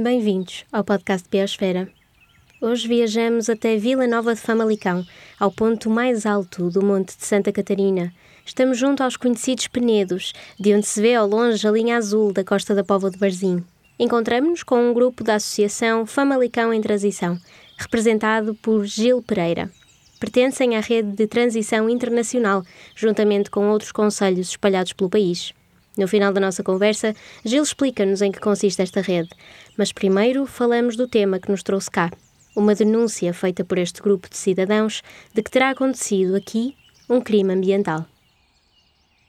Bem-vindos ao podcast Biosfera. Hoje viajamos até Vila Nova de Famalicão, ao ponto mais alto do Monte de Santa Catarina. Estamos junto aos conhecidos Penedos, de onde se vê ao longe a linha azul da costa da Póvoa de Barzim. Encontramos-nos com um grupo da Associação Famalicão em Transição, representado por Gil Pereira. Pertencem à rede de transição internacional, juntamente com outros conselhos espalhados pelo país. No final da nossa conversa, Gil explica-nos em que consiste esta rede, mas primeiro falamos do tema que nos trouxe cá, uma denúncia feita por este grupo de cidadãos de que terá acontecido aqui um crime ambiental.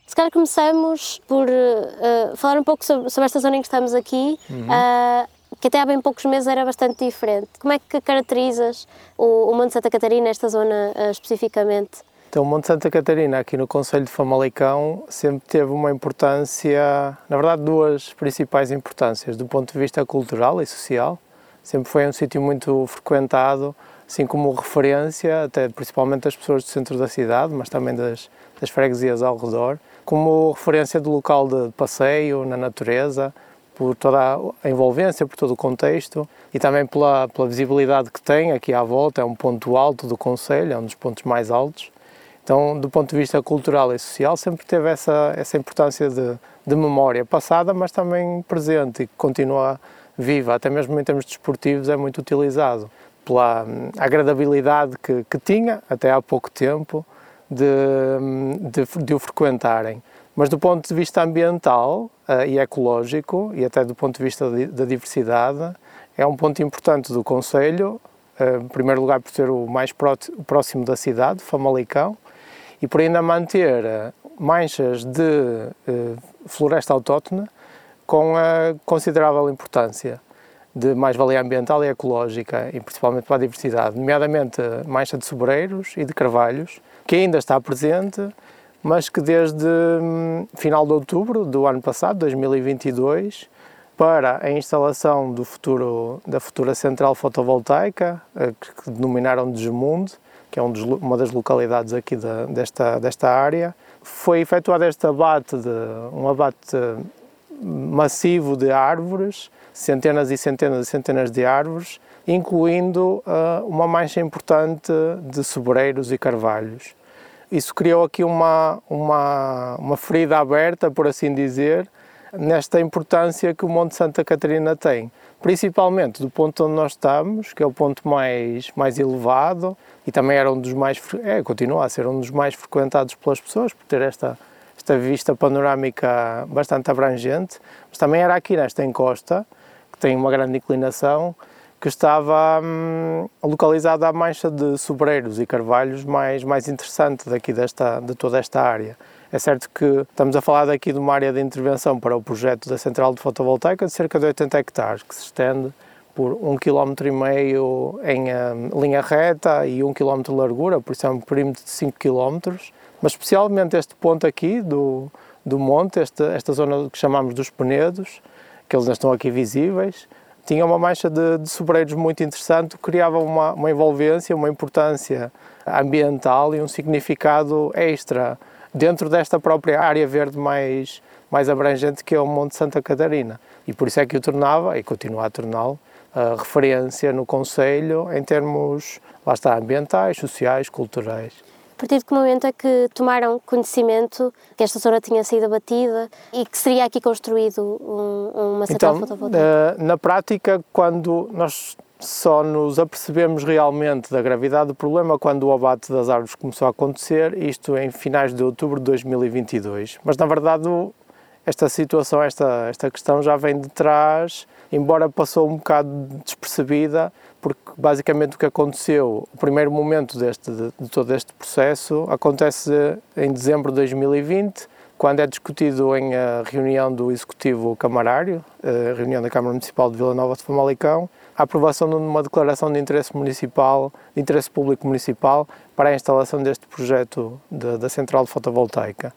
Se calhar começamos por uh, falar um pouco sobre, sobre, esta zona em que estamos aqui, uhum. uh, que até há bem poucos meses era bastante diferente. Como é que caracterizas o, o Monte Santa Catarina, esta zona uh, especificamente? Então, o Monte Santa Catarina, aqui no Conselho de Famalicão, sempre teve uma importância, na verdade, duas principais importâncias, do ponto de vista cultural e social. Sempre foi um sítio muito frequentado, assim como referência, até principalmente das pessoas do centro da cidade, mas também das, das freguesias ao redor, como referência do local de passeio na natureza, por toda a envolvência, por todo o contexto e também pela, pela visibilidade que tem aqui à volta. É um ponto alto do Conselho, é um dos pontos mais altos então, do ponto de vista cultural e social, sempre teve essa, essa importância de, de memória passada, mas também presente e que continua viva, até mesmo em termos desportivos é muito utilizado pela hum, agradabilidade que, que tinha até há pouco tempo de, hum, de, de, o frequentarem. Mas do ponto de vista ambiental uh, e ecológico, e até do ponto de vista da diversidade, é um ponto importante do Conselho, uh, em primeiro lugar por ser o mais próximo da cidade, Famalicão, e por ainda manter eh, manchas de eh, floresta autóctone com a considerável importância de mais-valia ambiental e ecológica, e principalmente para a diversidade, nomeadamente a mancha de sobreiros e de carvalhos, que ainda está presente, mas que desde hum, final de outubro do ano passado, 2022, para a instalação do futuro, da futura central fotovoltaica, eh, que denominaram de Gemundo, que é um dos, uma das localidades aqui de, desta, desta área. Foi efetuado este abate, de, um abate massivo de árvores, centenas e centenas e centenas de árvores, incluindo uh, uma mancha importante de sobreiros e carvalhos. Isso criou aqui uma, uma, uma ferida aberta, por assim dizer, nesta importância que o Monte Santa Catarina tem, principalmente do ponto onde nós estamos, que é o ponto mais, mais elevado, e também era um dos mais, é, continua a ser um dos mais frequentados pelas pessoas, por ter esta, esta vista panorâmica bastante abrangente, mas também era aqui nesta encosta, que tem uma grande inclinação, que estava hum, localizada à mancha de sobreiros e carvalhos mais, mais interessante daqui desta, de toda esta área. É certo que estamos a falar daqui de uma área de intervenção para o projeto da central de fotovoltaica de cerca de 80 hectares, que se estende por um quilómetro e meio em uh, linha reta e um quilómetro de largura, por isso é um perímetro de 5 quilómetros. Mas especialmente este ponto aqui do, do monte, esta, esta zona que chamamos dos Penedos, que eles estão aqui visíveis, tinha uma mancha de, de sobreiros muito interessante, criava uma, uma envolvência, uma importância ambiental e um significado extra dentro desta própria área verde mais, mais abrangente que é o Monte Santa Catarina. E por isso é que o tornava, e continua a torná-lo, referência no Conselho em termos, lá está, ambientais, sociais, culturais. A partir de que momento é que tomaram conhecimento que esta zona tinha sido abatida e que seria aqui construído um, uma central então, fotovoltaica? Na prática, quando nós só nos apercebemos realmente da gravidade do problema quando o abate das árvores começou a acontecer, isto em finais de outubro de 2022. Mas, na verdade, esta situação, esta, esta questão já vem de trás embora passou um bocado despercebida, porque basicamente o que aconteceu, o primeiro momento deste, de, de todo este processo acontece em dezembro de 2020, quando é discutido em a reunião do Executivo Camarário, a reunião da Câmara Municipal de Vila Nova de Famalicão, a aprovação de uma declaração de interesse municipal, de interesse público municipal para a instalação deste projeto de, da central fotovoltaica.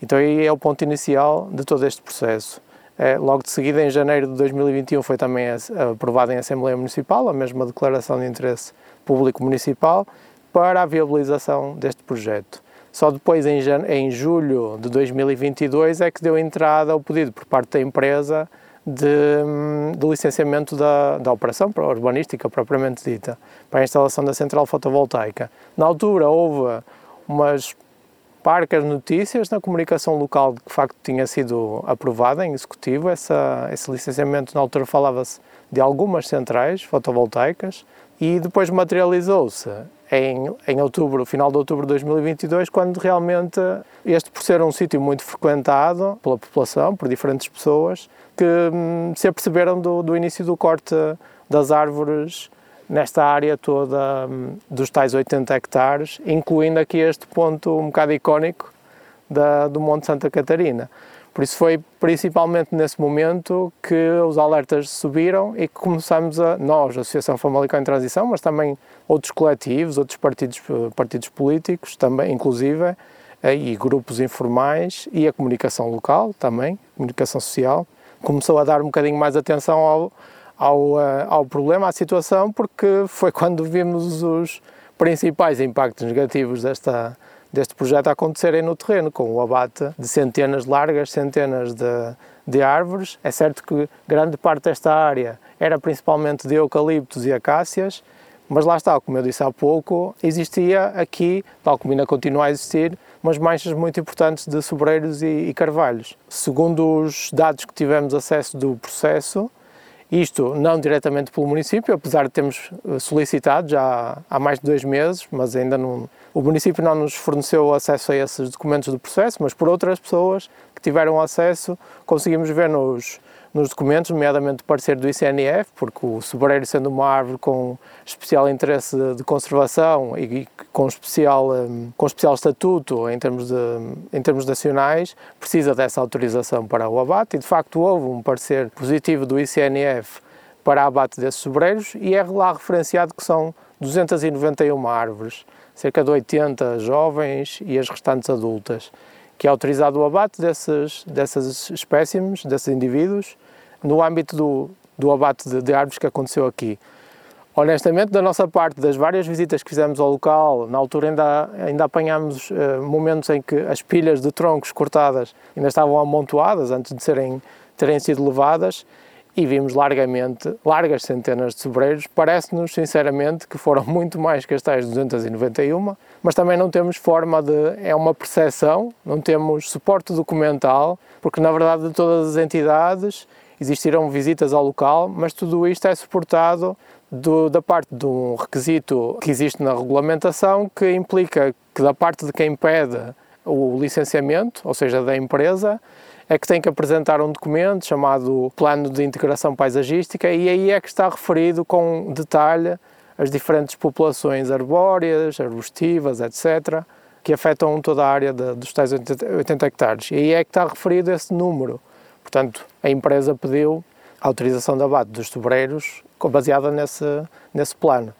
Então aí é o ponto inicial de todo este processo. É, logo de seguida, em janeiro de 2021, foi também aprovada em Assembleia Municipal a mesma declaração de interesse público municipal para a viabilização deste projeto. Só depois, em, em julho de 2022, é que deu entrada ao pedido por parte da empresa de, de licenciamento da, da operação urbanística propriamente dita, para a instalação da central fotovoltaica. Na altura houve umas parcas notícias na comunicação local de que de facto tinha sido aprovada em executivo essa, esse licenciamento. Na altura falava-se de algumas centrais fotovoltaicas e depois materializou-se em, em outubro, final de outubro de 2022, quando realmente este, por ser um sítio muito frequentado pela população, por diferentes pessoas, que hum, se aperceberam do, do início do corte das árvores nesta área toda hum, dos tais 80 hectares, incluindo aqui este ponto um bocado icónico da, do Monte Santa Catarina. Por isso foi principalmente nesse momento que os alertas subiram e que começamos a, nós, a Associação Famalicão em Transição, mas também outros coletivos, outros partidos, partidos políticos, também inclusive, eh, e grupos informais e a comunicação local também, comunicação social, começou a dar um bocadinho mais atenção ao, ao, eh, ao problema, à situação, porque foi quando vimos os principais impactos negativos desta, deste projeto acontecerem no terreno, com o abate de centenas largas, centenas de, de árvores. É certo que grande parte desta área era principalmente de eucaliptos e acácias, mas lá está, como eu disse há pouco, existia aqui, tal como ainda continua a existir, umas manchas muito importantes de sobreiros e, e carvalhos. Segundo os dados que tivemos acesso do processo, isto não diretamente pelo município, apesar de termos solicitado já há mais de dois meses, mas ainda não, o município não nos forneceu acesso a esses documentos do processo, mas por outras pessoas que tiveram acesso, conseguimos ver nos, nos documentos, nomeadamente o parecer do ICNF, porque o sobreiro sendo uma árvore com especial interesse de, conservação e, com, especial, um, com especial estatuto em termos, de, em termos nacionais, precisa dessa autorização para o abate. E de facto houve um parecer positivo do ICNF para abate desses sobreiros e é lá referenciado que são 291 árvores cerca de 80 jovens e as restantes adultas, que é autorizado o abate desses, dessas espécimes, desses indivíduos, no âmbito do, do abate de, de árvores que aconteceu aqui. Honestamente, da nossa parte, das várias visitas que fizemos ao local, na altura ainda, ainda apanhámos uh, momentos em que as pilhas de troncos cortadas ainda estavam amontoadas antes de serem, terem sido levadas e vimos largamente, largas centenas de sobreiros. Parece-nos, sinceramente, que foram muito mais que as tais 291, mas também não temos forma de. É uma percepção, não temos suporte documental, porque na verdade de todas as entidades existiram visitas ao local, mas tudo isto é suportado do, da parte de um requisito que existe na regulamentação que implica que da parte de quem pede o licenciamento, ou seja, da empresa, é que tem que apresentar um documento chamado Plano de Integração Paisagística e aí é que está referido com detalhe as diferentes populações arbóreas, arbustivas, etc., que afetam toda a área de, dos tais 80 hectares. E aí é que está referido esse número. Portanto, a empresa pediu a autorização de abate dos sobreiros baseada nesse, nesse plano.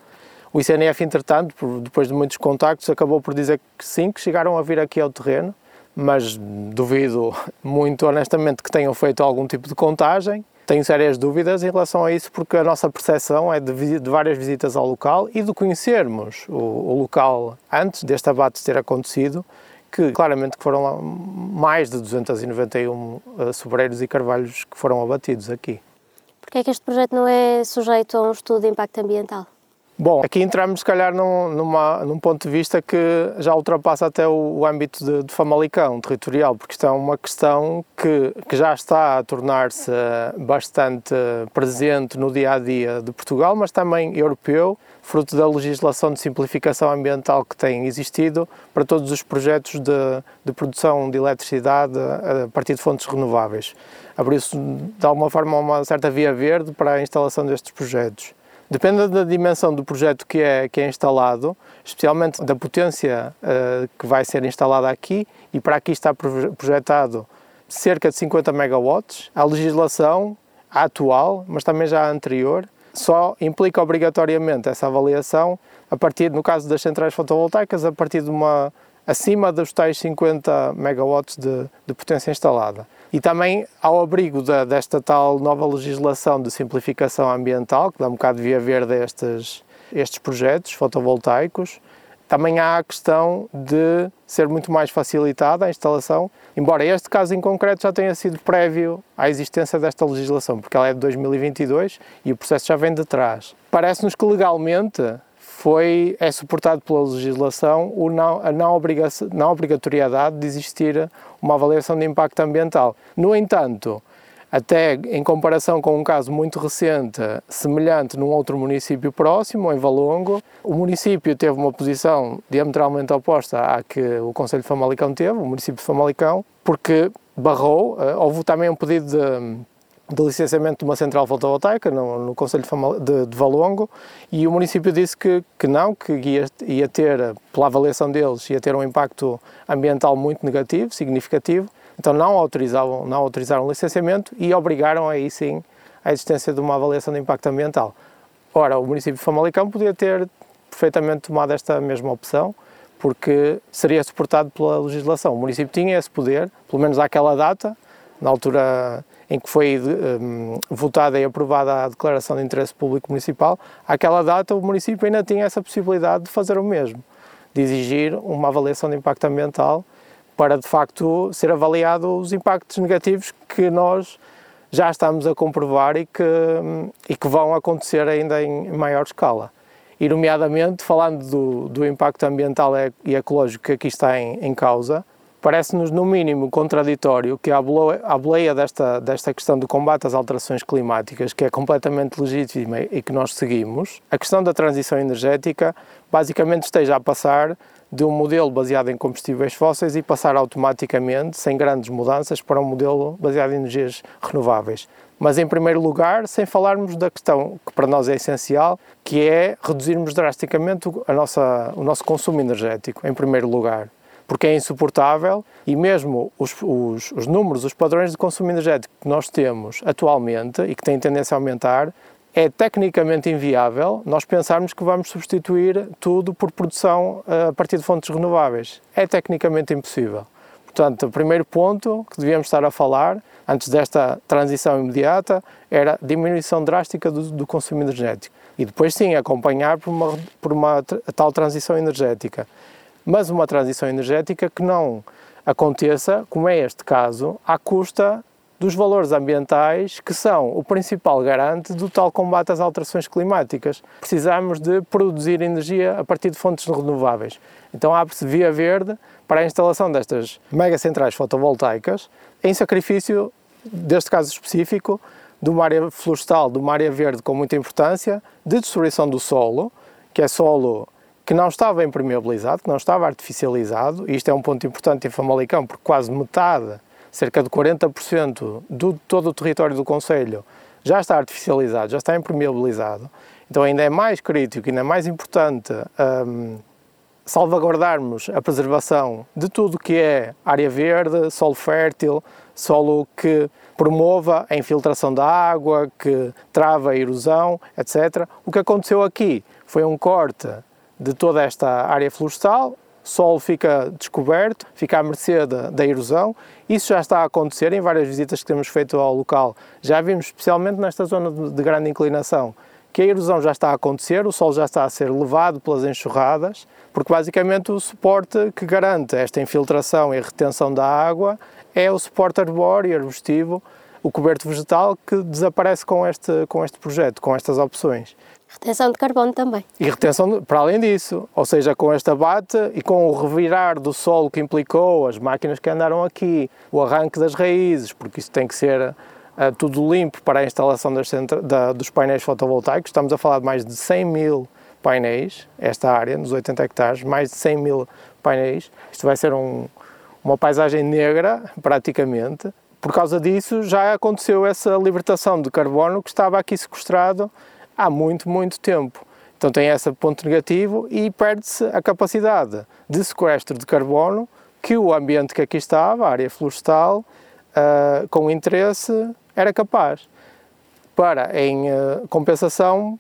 O ICNF, entretanto, depois de muitos contactos, acabou por dizer que sim, que chegaram a vir aqui ao terreno mas duvido muito honestamente que tenham feito algum tipo de contagem. Tenho sérias dúvidas em relação a isso, porque a nossa percepção é de, de várias visitas ao local e de conhecermos o, o, local antes deste abate ter acontecido, que claramente foram lá mais de 291 uh, eh, sobreiros e carvalhos que foram abatidos aqui. Porquê é que este projeto não é sujeito a um estudo de impacto ambiental? Bom, aqui entramos se calhar num, numa, num ponto de vista que já ultrapassa até o, o âmbito de, de, Famalicão territorial, porque isto é uma questão que, que já está a tornar-se bastante presente no dia a dia de Portugal, mas também europeu, fruto da legislação de simplificação ambiental que tem existido para todos os projetos de, de produção de eletricidade a partir de fontes renováveis. Abriu-se de alguma forma uma certa via verde para a instalação destes projetos. Depende da dimensão do projeto que é, que é instalado, especialmente da potência uh, que vai ser instalada aqui, e para aqui está projetado cerca de 50 megawatts. A legislação atual, mas também já a anterior, só implica obrigatoriamente essa avaliação a partir, no caso das centrais fotovoltaicas, a partir de uma acima dos tais 50 megawatts de, de potência instalada. E também ao abrigo da, desta tal nova legislação de simplificação ambiental, que dá um bocado de via verde a estes, estes projetos fotovoltaicos, também há a questão de ser muito mais facilitada a instalação, embora este caso em concreto já tenha sido prévio à existência desta legislação, porque ela é de 2022 e o processo já vem de trás. Parece-nos que legalmente foi, é suportado pela legislação o não, a não, obriga não obrigatoriedade de existir uma avaliação de impacto ambiental. No entanto, até em comparação com um caso muito recente, semelhante num outro município próximo, em Valongo, o município teve uma posição diametralmente oposta à que o Conselho de Famalicão teve, o município de Famalicão, porque barrou, eh, houve também um pedido de de licenciamento de uma central fotovoltaica no, no Conselho de, de, Valongo e o município disse que, que não, que ia, ia ter, pela avaliação deles, ia ter um impacto ambiental muito negativo, significativo, então não autorizavam, não autorizaram o licenciamento e obrigaram aí sim a existência de uma avaliação de impacto ambiental. Ora, o município de Famalicão podia ter perfeitamente tomado esta mesma opção, porque seria suportado pela legislação. O município tinha esse poder, pelo menos àquela data, na altura em que foi um, votada e aprovada a Declaração de Interesse Público Municipal, àquela data o município ainda tinha essa possibilidade de fazer o mesmo, de exigir uma avaliação de impacto ambiental para de facto ser avaliado os impactos negativos que nós já estamos a comprovar e que, e que vão acontecer ainda em maior escala. E, nomeadamente, falando do, do impacto ambiental e ecológico que aqui está em, em causa, parece-nos, no mínimo, contraditório que a boleia desta, desta questão do combate às alterações climáticas, que é completamente legítima e que nós seguimos, a questão da transição energética basicamente esteja a passar de um modelo baseado em combustíveis fósseis e passar automaticamente, sem grandes mudanças, para um modelo baseado em energias renováveis. Mas, em primeiro lugar, sem falarmos da questão que para nós é essencial, que é reduzirmos drasticamente a nossa, o nosso consumo energético, em primeiro lugar. Porque é insuportável e mesmo os, os, os números, os padrões de consumo energético que nós temos atualmente e que têm tendência a aumentar, é tecnicamente inviável nós pensarmos que vamos substituir tudo por produção eh, a partir de fontes renováveis. É tecnicamente impossível. Portanto, o primeiro ponto que devíamos estar a falar, antes desta transição imediata, era diminuição drástica do, do consumo energético. E depois, sim, acompanhar por uma, por uma tal transição energética. Mas uma transição energética que não aconteça, como é este caso, à custa dos valores ambientais que são o principal garante do tal combate às alterações climáticas. Precisamos de produzir energia a partir de fontes renováveis. Então abre-se via verde para a instalação destas megacentrais fotovoltaicas em sacrifício, deste caso específico, de uma área florestal, de uma área verde com muita importância, de destruição do solo, que é solo que não estava impermeabilizado, que não estava artificializado, e isto é um ponto importante em Famalicão, porque quase metade cerca de 40% de todo o território do Conselho já está artificializado, já está impermeabilizado. Então ainda é mais crítico, ainda é mais importante um, salvaguardarmos a preservação de tudo que é área verde, solo fértil, solo que promova a infiltração da água, que trava a erosão, etc. O que aconteceu aqui foi um corte de toda esta área florestal, solo fica descoberto, fica à mercê da, da, erosão. Isso já está a acontecer em várias visitas que temos feito ao local. Já vimos, especialmente nesta zona de, de grande inclinação, que a erosão já está a acontecer, o solo já está a ser levado pelas enxurradas, porque basicamente o suporte que garante esta infiltração e retenção da água é o suporte arbóreo e arbustivo, o coberto vegetal, que desaparece com este, com este projeto, com estas opções. Retenção de carbono também. E retenção, para além disso, ou seja, com este abate e com o revirar do solo que implicou, as máquinas que andaram aqui, o arranque das raízes, porque isso tem que ser uh, tudo limpo para a instalação das, da, dos painéis fotovoltaicos. Estamos a falar de mais de 100 mil painéis, esta área, nos 80 hectares, mais de 100 mil painéis. Isto vai ser um, uma paisagem negra, praticamente. Por causa disso, já aconteceu essa libertação de carbono que estava aqui sequestrado há muito, muito tempo. Então tem esse ponto negativo e perde-se a capacidade de sequestro de carbono que o ambiente que aqui estava, a área florestal, uh, com interesse, era capaz. Para, em uh, compensação,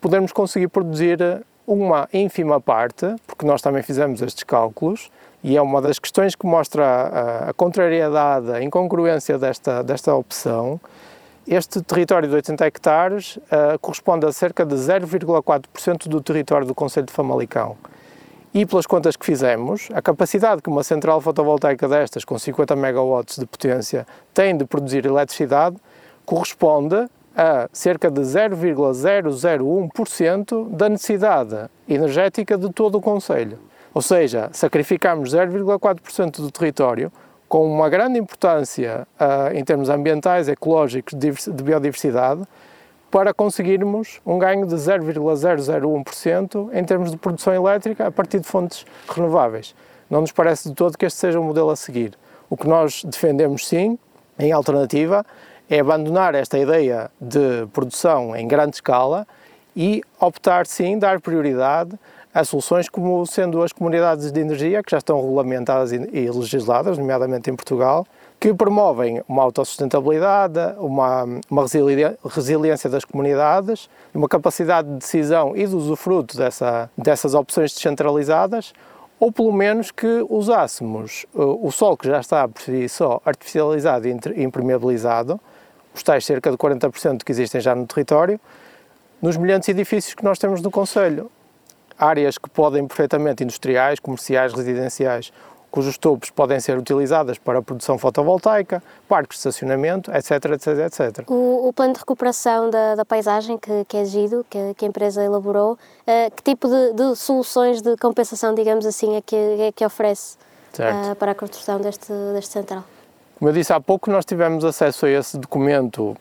podermos conseguir produzir uma ínfima parte, porque nós também fizemos estes cálculos, e é uma das questões que mostra a, a contrariedade, a incongruência desta, desta opção, este território de 80 hectares uh, corresponde a cerca de 0,4% do território do Conselho de Famalicão. E pelas contas que fizemos, a capacidade que uma central fotovoltaica destas, com 50 megawatts de potência, tem de produzir eletricidade, corresponde a cerca de 0,001% da necessidade energética de todo o Conselho. Ou seja, sacrificamos 0,4% do território com uma grande importância uh, em termos ambientais, ecológicos, de biodiversidade, para conseguirmos um ganho de 0,001% em termos de produção elétrica a partir de fontes renováveis. Não nos parece de todo que este seja o modelo a seguir. O que nós defendemos, sim, em alternativa, é abandonar esta ideia de produção em grande escala e optar, sim, dar prioridade a soluções como sendo as comunidades de energia, que já estão regulamentadas e legisladas, nomeadamente em Portugal, que promovem uma autossustentabilidade, uma, uma resiliência das comunidades, uma capacidade de decisão e de usufruto dessa, dessas opções descentralizadas, ou pelo menos que usássemos o sol que já está por si só artificializado e impermeabilizado, os tais cerca de 40% que existem já no território, nos milhares edifícios que nós temos no Conselho. Áreas que podem perfeitamente industriais, comerciais, residenciais cujos tubos podem ser utilizadas para a produção fotovoltaica, parques de estacionamento, etc, etc, etc. O, o plano de recuperação da, da paisagem que, que é exigido, que, que, a empresa elaborou, uh, que tipo de, de, soluções de compensação, digamos assim, é que, é que oferece uh, para a construção deste, deste central? Como eu disse há pouco, nós tivemos acesso a esse documento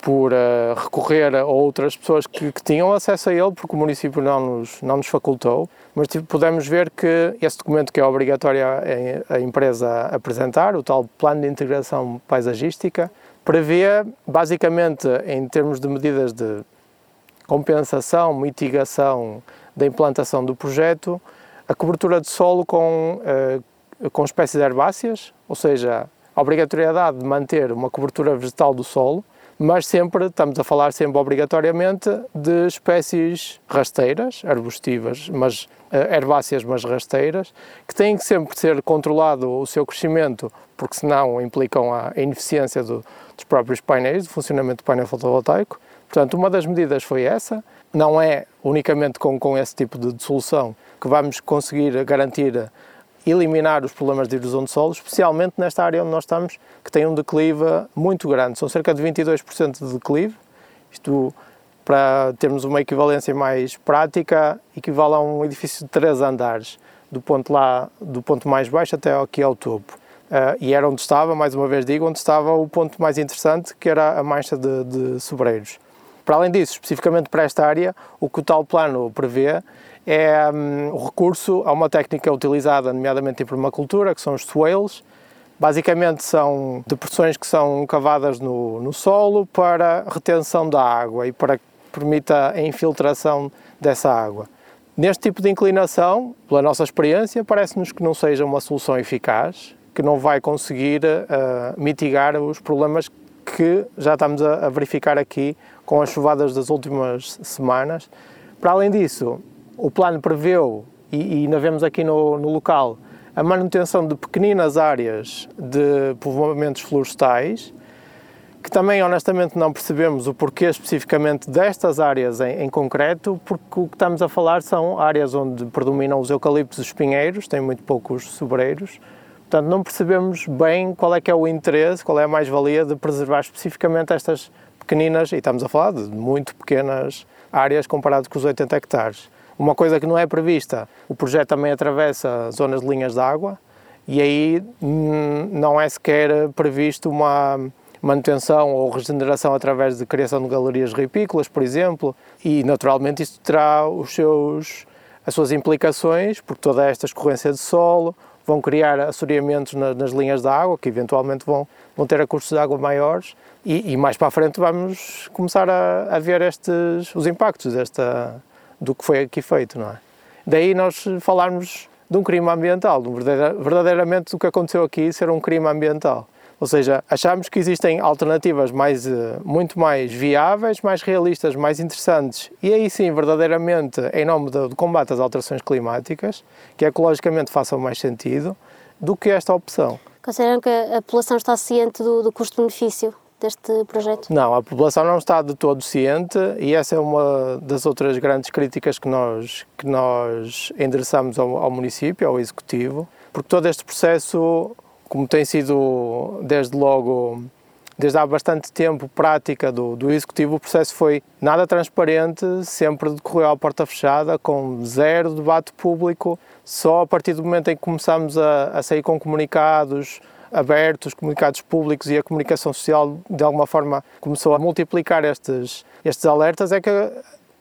por uh, recorrer a outras pessoas que, que, tinham acesso a ele, porque o município não nos, não nos facultou, mas tipo, podemos ver que esse documento que é obrigatório a, a empresa apresentar, o tal Plano de Integração Paisagística, prevê, basicamente, em termos de medidas de compensação, mitigação da implantação do projeto, a cobertura de solo com, uh, com espécies herbáceas, ou seja, a obrigatoriedade de manter uma cobertura vegetal do solo, mas sempre, estamos a falar sempre obrigatoriamente de espécies rasteiras, arbustivas, mas uh, herbáceas, mas rasteiras, que têm que sempre ser controlado o seu crescimento, porque senão implicam a ineficiência do, dos próprios painéis, do funcionamento do painel fotovoltaico. Portanto, uma das medidas foi essa. Não é unicamente com, com esse tipo de solução que vamos conseguir garantir eliminar os problemas de erosão de solo, especialmente nesta área onde nós estamos, que tem um declive muito grande. São cerca de 22% de declive. Isto, para termos uma equivalência mais prática, equivale a um edifício de três andares, do ponto, lá, do ponto mais baixo até aqui ao topo. Uh, e era onde estava, mais uma vez digo, onde estava o ponto mais interessante, que era a mancha de, de sobreiros. Para além disso, especificamente para esta área, o que o tal plano prevê é um, o recurso a uma técnica utilizada, nomeadamente em permacultura, que são os swales. Basicamente são depressões que são cavadas no, no solo para retenção da água e para que permita a infiltração dessa água. Neste tipo de inclinação, pela nossa experiência, parece-nos que não seja uma solução eficaz, que não vai conseguir uh, mitigar os problemas que já estamos a, a verificar aqui com as chuvadas das últimas semanas. Para além disso, o plano preveu, e, e ainda vemos aqui no, no local, a manutenção de pequeninas áreas de povoamentos florestais, que também honestamente não percebemos o porquê especificamente destas áreas em, em, concreto, porque o que estamos a falar são áreas onde predominam os eucaliptos e os pinheiros, tem muito poucos sobreiros, portanto não percebemos bem qual é que é o interesse, qual é a mais-valia de preservar especificamente estas pequeninas, e estamos a falar de muito pequenas áreas comparado com os 80 hectares. Uma coisa que não é prevista, o projeto também atravessa zonas de linhas de água e aí hum, não é sequer previsto uma manutenção ou regeneração através de criação de galerias ripícolas, por exemplo, e naturalmente isto terá os seus, as suas implicações, porque toda esta escorrência de solo vão criar assoreamentos na, nas linhas de água, que eventualmente vão, vão ter a custos de água maiores, e, e mais para a frente vamos começar a, a ver estes, os impactos desta, do que foi aqui feito, não é? Daí nós falarmos de um crime ambiental, verdadeiramente o que aconteceu aqui ser um crime ambiental. Ou seja, achamos que existem alternativas mais, eh, muito mais viáveis, mais realistas, mais interessantes e aí sim, verdadeiramente, em nome do, combate às alterações climáticas, que ecologicamente façam mais sentido, do que esta opção. Consideram que a população está ciente do, do custo-benefício deste projeto? Não, a população não está de todo ciente e essa é uma das outras grandes críticas que nós, que nós endereçamos ao, ao município, ao Executivo, porque todo este processo, como tem sido desde logo desde há bastante tempo prática do, do Executivo, o processo foi nada transparente, sempre decorreu à porta fechada, com zero debate público. Só a partir do momento em que começamos a, a sair com comunicados abertos, comunicados públicos e a comunicação social de alguma forma começou a multiplicar estes, estes alertas, é que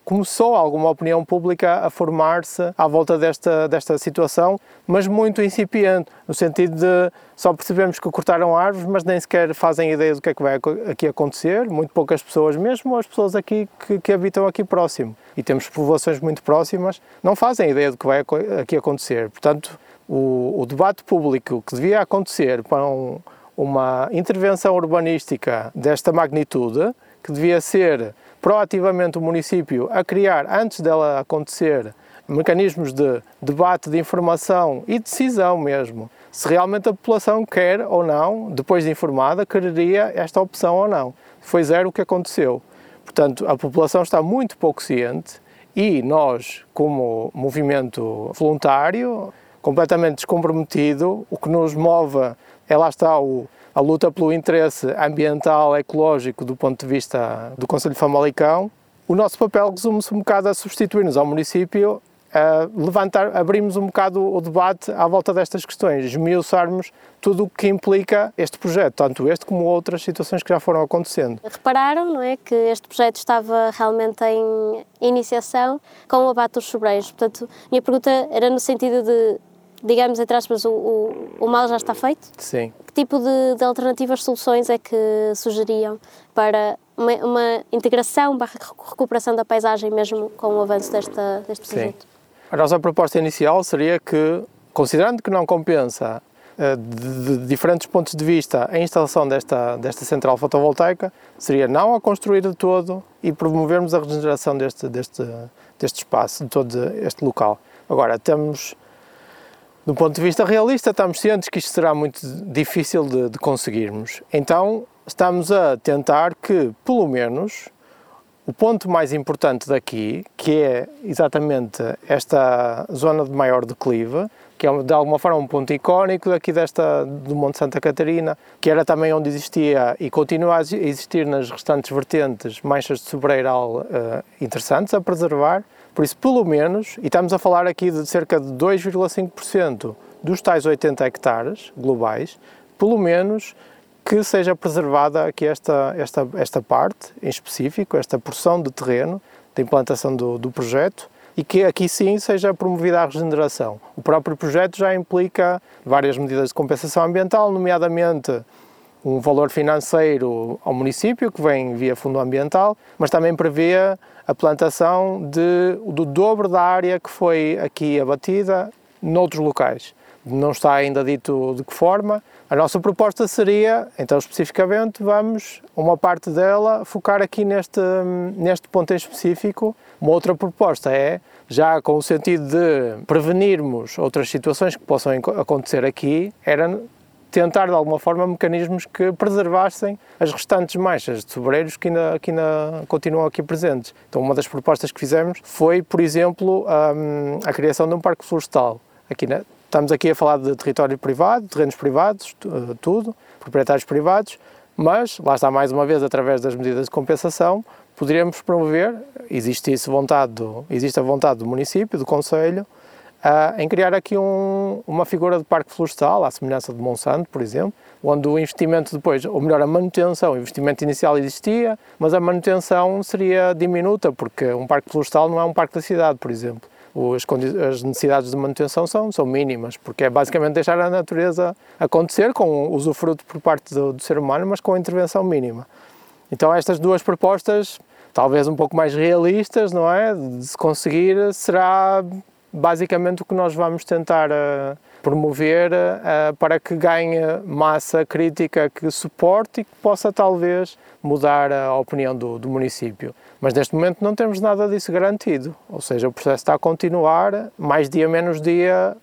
começou alguma opinião pública a formar-se à volta desta, desta situação, mas muito incipiente, no sentido de só percebemos que cortaram árvores, mas nem sequer fazem ideia do que é que vai aqui acontecer, muito poucas pessoas, mesmo as pessoas aqui que, que habitam aqui próximo, e temos povoações muito próximas, não fazem ideia do que vai aqui acontecer. Portanto, o, o debate público que devia acontecer para um, uma intervenção urbanística desta magnitude, que devia ser proativamente o município a criar, antes dela acontecer, mecanismos de debate, de informação e decisão mesmo, se realmente a população quer ou não, depois de informada, quereria esta opção ou não. Foi zero o que aconteceu. Portanto, a população está muito pouco ciente e nós, como movimento voluntário, completamente descomprometido, o que nos move é lá está o, a luta pelo interesse ambiental, ecológico do ponto de vista do Conselho de Famalicão. O nosso papel resume-se um bocado a substituir-nos ao município, a levantar, abrimos um bocado o debate à volta destas questões, esmiuçarmos tudo o que implica este projeto, tanto este como outras situações que já foram acontecendo. Repararam, não é, que este projeto estava realmente em iniciação com o abate dos sobreiros. Portanto, minha pergunta era no sentido de digamos, entre aspas, o, o, o mal já está feito? Sim. Que tipo de, de alternativas, soluções é que sugeriam para uma, uma integração barra recuperação da paisagem mesmo com o avanço desta, deste projeto? Sim. A nossa proposta inicial seria que, considerando que não compensa eh, de, de, diferentes pontos de vista a instalação desta, desta central fotovoltaica, seria não a construir de todo e promovermos a regeneração deste, deste, deste espaço, de todo este local. Agora, temos do ponto de vista realista, estamos cientes que isto será muito difícil de, de conseguirmos. Então, estamos a tentar que, pelo menos, o ponto mais importante daqui, que é exatamente esta zona de maior declive, que é de alguma forma um ponto icónico daqui desta, do Monte Santa Catarina, que era também onde existia e continua a existir nas restantes vertentes manchas de sobreiral uh, interessantes a preservar. Por isso, pelo menos, e estamos a falar aqui de cerca de 2,5% dos tais 80 hectares globais, pelo menos que seja preservada aqui esta, esta, esta parte em específico, esta porção de terreno da implantação do, do projeto e que aqui sim seja promovida a regeneração. O próprio projeto já implica várias medidas de compensação ambiental, nomeadamente um valor financeiro ao município, que vem via fundo ambiental, mas também prevê a plantação de, do dobro da área que foi aqui abatida noutros locais. Não está ainda dito de que forma. A nossa proposta seria, então especificamente, vamos, uma parte dela, focar aqui neste, neste ponto em específico. Uma outra proposta é, já com o sentido de prevenirmos outras situações que possam acontecer aqui, era tentar de alguma forma mecanismos que preservassem as restantes manchas de sobreiros que ainda, que ainda continuam aqui presentes. Então, uma das propostas que fizemos foi, por exemplo, a, hum, a criação de um parque florestal. Aqui na, estamos aqui a falar de território privado, terrenos privados, eh, tudo, proprietários privados, mas, lá está mais uma vez, através das medidas de compensação, poderíamos promover, existe, isso vontade do, existe a vontade do município, do Conselho, uh, em criar aqui um, uma figura de parque florestal, à semelhança de Monsanto, por exemplo, onde o investimento depois, ou melhor, a manutenção, o investimento inicial existia, mas a manutenção seria diminuta, porque um parque florestal não é um parque da cidade, por exemplo. As, as necessidades de manutenção são, são mínimas, porque é basicamente deixar a natureza acontecer com usufruto por parte do, do ser humano, mas com intervenção mínima. Então estas duas propostas, talvez um pouco mais realistas, não é, de se conseguir, será basicamente o que nós vamos tentar uh, promover uh, para que ganhe massa crítica que suporte e que possa talvez mudar a opinião do, do, município. Mas neste momento não temos nada disso garantido, ou seja, o processo está a continuar, mais dia menos dia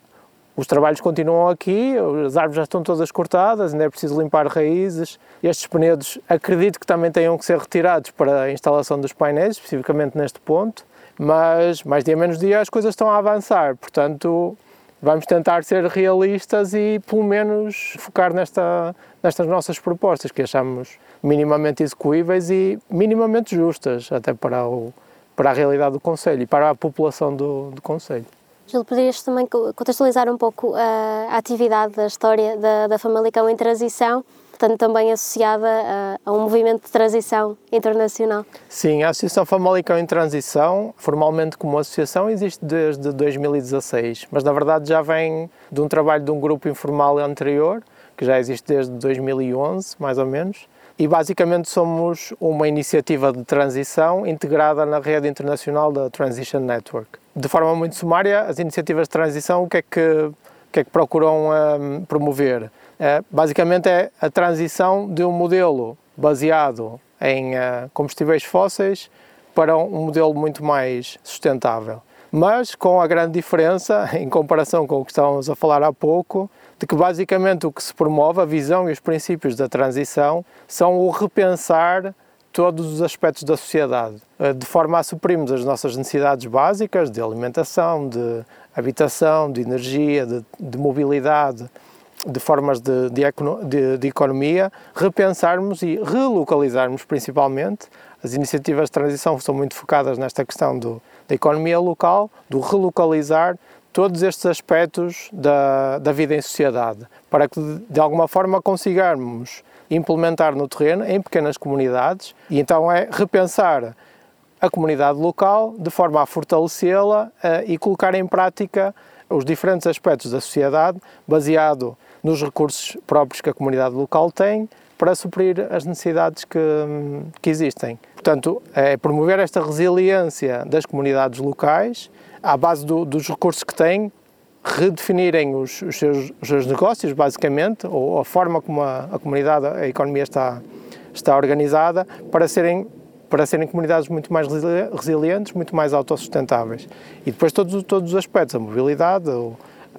os trabalhos continuam aqui, as árvores já estão todas cortadas, ainda é preciso limpar raízes. Estes penedos acredito que também tenham que ser retirados para a instalação dos painéis, especificamente neste ponto, mas mais dia menos dia as coisas estão a avançar, portanto vamos tentar ser realistas e pelo menos focar nesta, nestas nossas propostas que achamos minimamente execuíveis e minimamente justas até para, o, para a realidade do Conselho e para a população do, do Conselho. Gil, poderias também contextualizar um pouco a, a atividade da história da, da Famalicão em transição, portanto também associada a, a, um movimento de transição internacional? Sim, a Associação Famalicão em Transição, formalmente como associação, existe desde 2016, mas na verdade já vem de um trabalho de um grupo informal anterior, que já existe desde 2011, mais ou menos, e basicamente somos uma iniciativa de transição integrada na rede internacional da Transition Network. De forma muito sumária, as iniciativas de transição, o que é que, o que, é que procuram um, promover? É, basicamente é a transição de um modelo baseado em uh, combustíveis fósseis para um modelo muito mais sustentável. Mas com a grande diferença, em comparação com o que estávamos a falar há pouco, de que basicamente o que se promove, a visão e os princípios da transição, são o repensar todos os aspectos da sociedade, eh, de forma a suprirmos as nossas necessidades básicas de alimentação, de habitação, de energia, de, de mobilidade, de formas de, de, de, economia, repensarmos e relocalizarmos principalmente. As iniciativas de transição são muito focadas nesta questão do, da economia local, do relocalizar todos estes aspectos da, da vida em sociedade, para que de alguma forma consigamos implementar no terreno, em pequenas comunidades, e então é repensar a comunidade local de forma a fortalecê-la uh, e colocar em prática os diferentes aspectos da sociedade baseado nos recursos próprios que a comunidade local tem para suprir as necessidades que, que existem. Portanto, é promover esta resiliência das comunidades locais à base do, dos recursos que têm, redefinirem os, os, seus, os, seus, negócios, basicamente, ou a forma como a, a comunidade, a economia está, está organizada, para serem para serem comunidades muito mais resilientes, muito mais autossustentáveis. E depois todos, todos os aspectos, a mobilidade,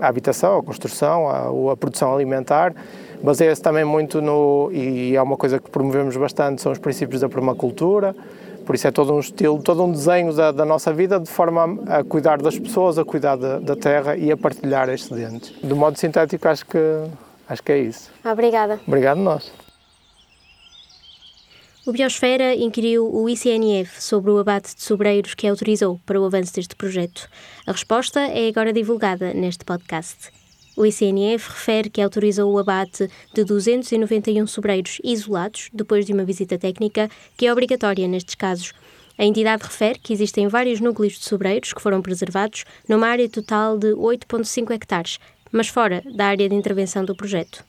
a habitação, a construção, a, produção alimentar, baseia-se também muito no, e é uma coisa que promovemos bastante, são os princípios da permacultura, por isso é todo um estilo, todo um desenho da, da nossa vida de forma a, a, cuidar das pessoas, a cuidar da, da terra e a partilhar excedentes. Do modo sintético, acho que, acho que é isso. Obrigada. Obrigado nós. O Biosfera inquiriu o ICNF sobre o abate de sobreiros que autorizou para o avanço deste projeto. A resposta é agora divulgada neste podcast. O ICNF refere que autorizou o abate de 291 sobreiros isolados depois de uma visita técnica, que é obrigatória nestes casos. A entidade refere que existem vários núcleos de sobreiros que foram preservados numa área total de 8,5 hectares, mas fora da área de intervenção do projeto.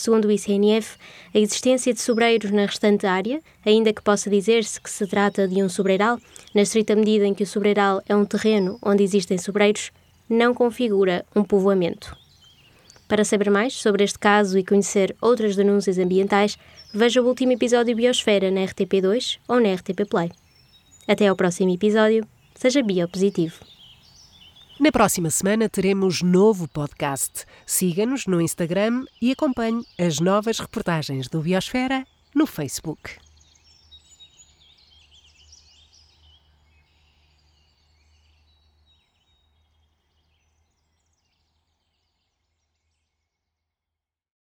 Segundo o ICNF, a existência de sobreiros na restante área, ainda que possa dizer-se que se trata de um sobreiral, na estrita medida em que o sobreiral é um terreno onde existem sobreiros, não configura um povoamento. Para saber mais sobre este caso e conhecer outras denúncias ambientais, veja o último episódio Biosfera na RTP2 ou na RTP Play. Até ao próximo episódio. Seja biopositivo. Na próxima semana teremos novo podcast. Siga-nos no Instagram e acompanhe as novas reportagens do Biosfera no Facebook.